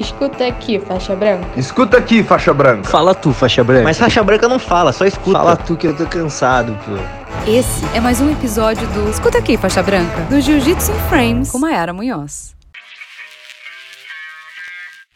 Escuta aqui, faixa branca. Escuta aqui, faixa branca. Fala tu, faixa branca. Mas faixa branca não fala, só escuta. Fala tu que eu tô cansado, pô. Esse é mais um episódio do Escuta aqui, faixa branca, do Jiu-Jitsu in Frames com Mayara Munhoz.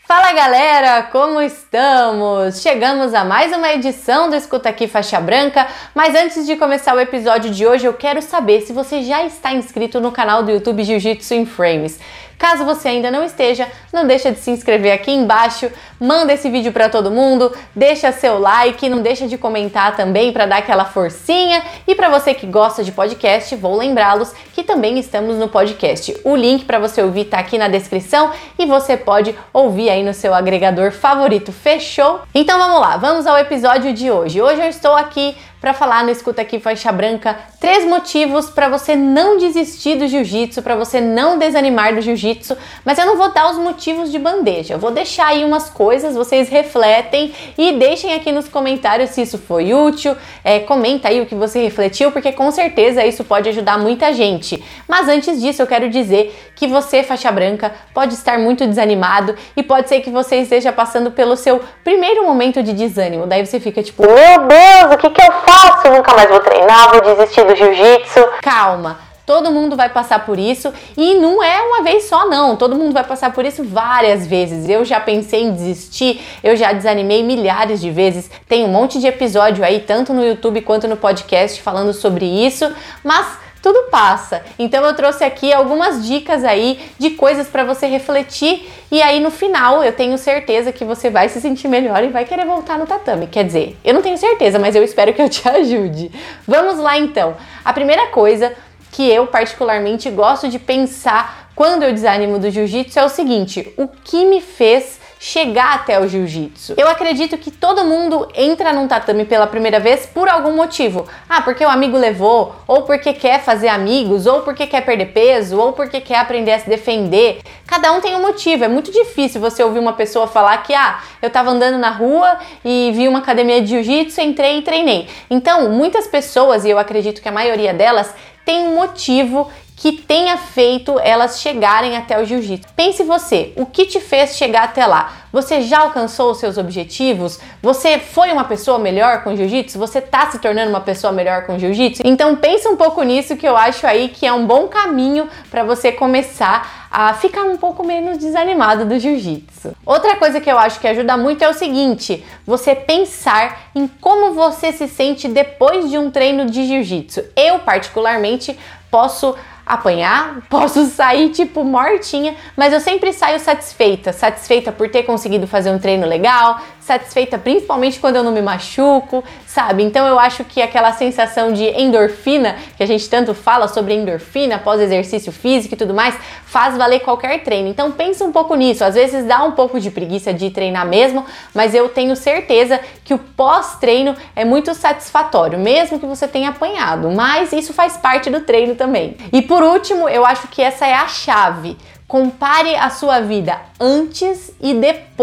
Fala galera, como estamos? Chegamos a mais uma edição do Escuta Aqui Faixa Branca, mas antes de começar o episódio de hoje, eu quero saber se você já está inscrito no canal do YouTube Jiu-Jitsu in Frames. Caso você ainda não esteja, não deixa de se inscrever aqui embaixo, manda esse vídeo para todo mundo, deixa seu like, não deixa de comentar também para dar aquela forcinha. E para você que gosta de podcast, vou lembrá-los que também estamos no podcast. O link para você ouvir tá aqui na descrição e você pode ouvir aí no seu agregador favorito. Fechou? Então vamos lá, vamos ao episódio de hoje. Hoje eu estou aqui para falar no Escuta Aqui Faixa Branca três motivos para você não desistir do jiu-jitsu, para você não desanimar do jiu-jitsu, mas eu não vou dar os motivos de bandeja, eu vou deixar aí umas coisas, vocês refletem e deixem aqui nos comentários se isso foi útil, é, comenta aí o que você refletiu, porque com certeza isso pode ajudar muita gente. Mas antes disso, eu quero dizer que você, faixa branca, pode estar muito desanimado e pode ser que você esteja passando pelo seu primeiro momento de desânimo. Daí você fica tipo, meu Deus, o que, que eu faço? Nunca mais vou treinar, vou desistir do jiu-jitsu. Calma, Todo mundo vai passar por isso e não é uma vez só, não. Todo mundo vai passar por isso várias vezes. Eu já pensei em desistir, eu já desanimei milhares de vezes. Tem um monte de episódio aí, tanto no YouTube quanto no podcast, falando sobre isso, mas tudo passa. Então eu trouxe aqui algumas dicas aí de coisas para você refletir e aí no final eu tenho certeza que você vai se sentir melhor e vai querer voltar no tatame. Quer dizer, eu não tenho certeza, mas eu espero que eu te ajude. Vamos lá então. A primeira coisa que eu particularmente gosto de pensar quando eu desanimo do jiu-jitsu é o seguinte: o que me fez chegar até o jiu-jitsu. Eu acredito que todo mundo entra num tatame pela primeira vez por algum motivo. Ah, porque o amigo levou, ou porque quer fazer amigos, ou porque quer perder peso, ou porque quer aprender a se defender. Cada um tem um motivo. É muito difícil você ouvir uma pessoa falar que, ah, eu tava andando na rua e vi uma academia de jiu-jitsu, entrei e treinei. Então, muitas pessoas, e eu acredito que a maioria delas, tem um motivo que tenha feito elas chegarem até o jiu-jitsu. Pense você, o que te fez chegar até lá? Você já alcançou os seus objetivos? Você foi uma pessoa melhor com jiu-jitsu? Você está se tornando uma pessoa melhor com jiu-jitsu? Então pense um pouco nisso que eu acho aí que é um bom caminho para você começar a ficar um pouco menos desanimado do jiu-jitsu. Outra coisa que eu acho que ajuda muito é o seguinte: você pensar em como você se sente depois de um treino de jiu-jitsu. Eu particularmente posso apanhar, posso sair tipo mortinha, mas eu sempre saio satisfeita, satisfeita por ter conseguido fazer um treino legal, satisfeita principalmente quando eu não me machuco, sabe? Então eu acho que aquela sensação de endorfina, que a gente tanto fala sobre endorfina após exercício físico e tudo mais, faz valer qualquer treino. Então pensa um pouco nisso. Às vezes dá um pouco de preguiça de treinar mesmo, mas eu tenho certeza que o pós-treino é muito satisfatório, mesmo que você tenha apanhado. Mas isso faz parte do treino também. E por último, eu acho que essa é a chave. Compare a sua vida antes e depois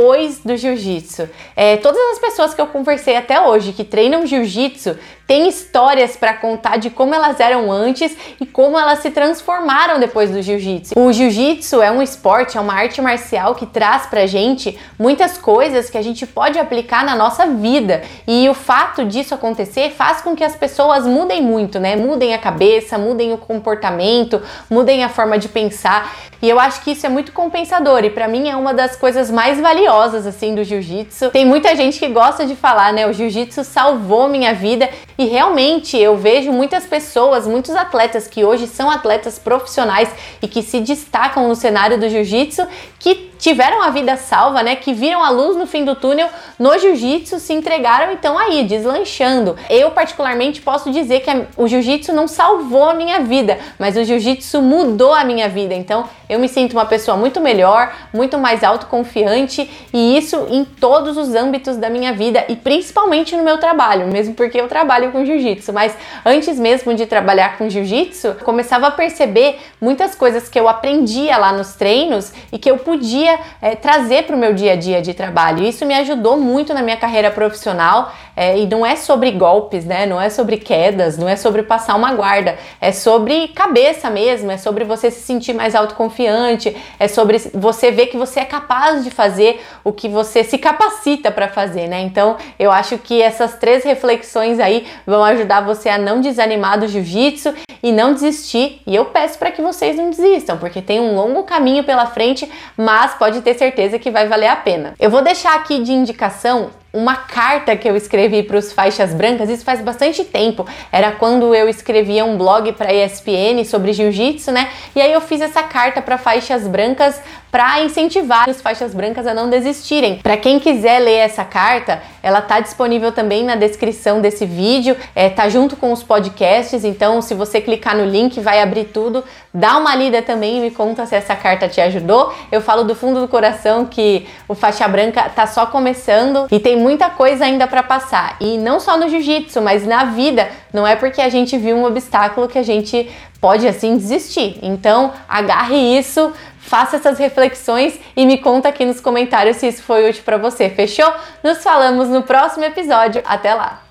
do jiu-jitsu. É, todas as pessoas que eu conversei até hoje que treinam jiu-jitsu têm histórias para contar de como elas eram antes e como elas se transformaram depois do jiu-jitsu. O jiu-jitsu é um esporte, é uma arte marcial que traz pra gente muitas coisas que a gente pode aplicar na nossa vida. E o fato disso acontecer faz com que as pessoas mudem muito, né? Mudem a cabeça, mudem o comportamento, mudem a forma de pensar. E eu acho que isso é muito compensador e para mim é uma das coisas mais valiosas assim do jiu-jitsu. Tem muita gente que gosta de falar, né? O jiu-jitsu salvou minha vida e realmente eu vejo muitas pessoas, muitos atletas que hoje são atletas profissionais e que se destacam no cenário do jiu-jitsu que tiveram a vida salva, né? Que viram a luz no fim do túnel no jiu-jitsu, se entregaram então aí, deslanchando. Eu, particularmente, posso dizer que o jiu-jitsu não salvou a minha vida, mas o jiu-jitsu mudou a minha vida. Então, eu me sinto uma pessoa muito melhor, muito mais autoconfiante e isso em todos os âmbitos da minha vida e principalmente no meu trabalho, mesmo porque eu trabalho com jiu-jitsu. Mas antes mesmo de trabalhar com jiu-jitsu, começava a perceber muitas coisas que eu aprendia lá nos treinos e que eu podia é, trazer para o meu dia a dia de trabalho. Isso me ajudou muito na minha carreira profissional é, e não é sobre golpes, né? Não é sobre quedas, não é sobre passar uma guarda, é sobre cabeça mesmo, é sobre você se sentir mais autoconfiante, é sobre você ver que você é capaz de fazer o que você se capacita para fazer, né? Então eu acho que essas três reflexões aí vão ajudar você a não desanimar do jiu-jitsu e não desistir. E eu peço para que vocês não desistam, porque tem um longo caminho pela frente, mas pode ter certeza que vai valer a pena. Eu vou deixar aqui de indicação uma carta que eu escrevi para os faixas brancas, isso faz bastante tempo. Era quando eu escrevia um blog para ESPN sobre jiu-jitsu, né? E aí eu fiz essa carta para faixas brancas para incentivar os faixas brancas a não desistirem. Para quem quiser ler essa carta, ela tá disponível também na descrição desse vídeo, é, tá junto com os podcasts, então se você clicar no link vai abrir tudo. Dá uma lida também e me conta se essa carta te ajudou. Eu falo do fundo do coração que o faixa branca tá só começando e tem muita coisa ainda para passar. E não só no jiu-jitsu, mas na vida. Não é porque a gente viu um obstáculo que a gente pode assim desistir. Então, agarre isso, faça essas reflexões e me conta aqui nos comentários se isso foi útil para você. Fechou? Nos falamos no próximo episódio. Até lá.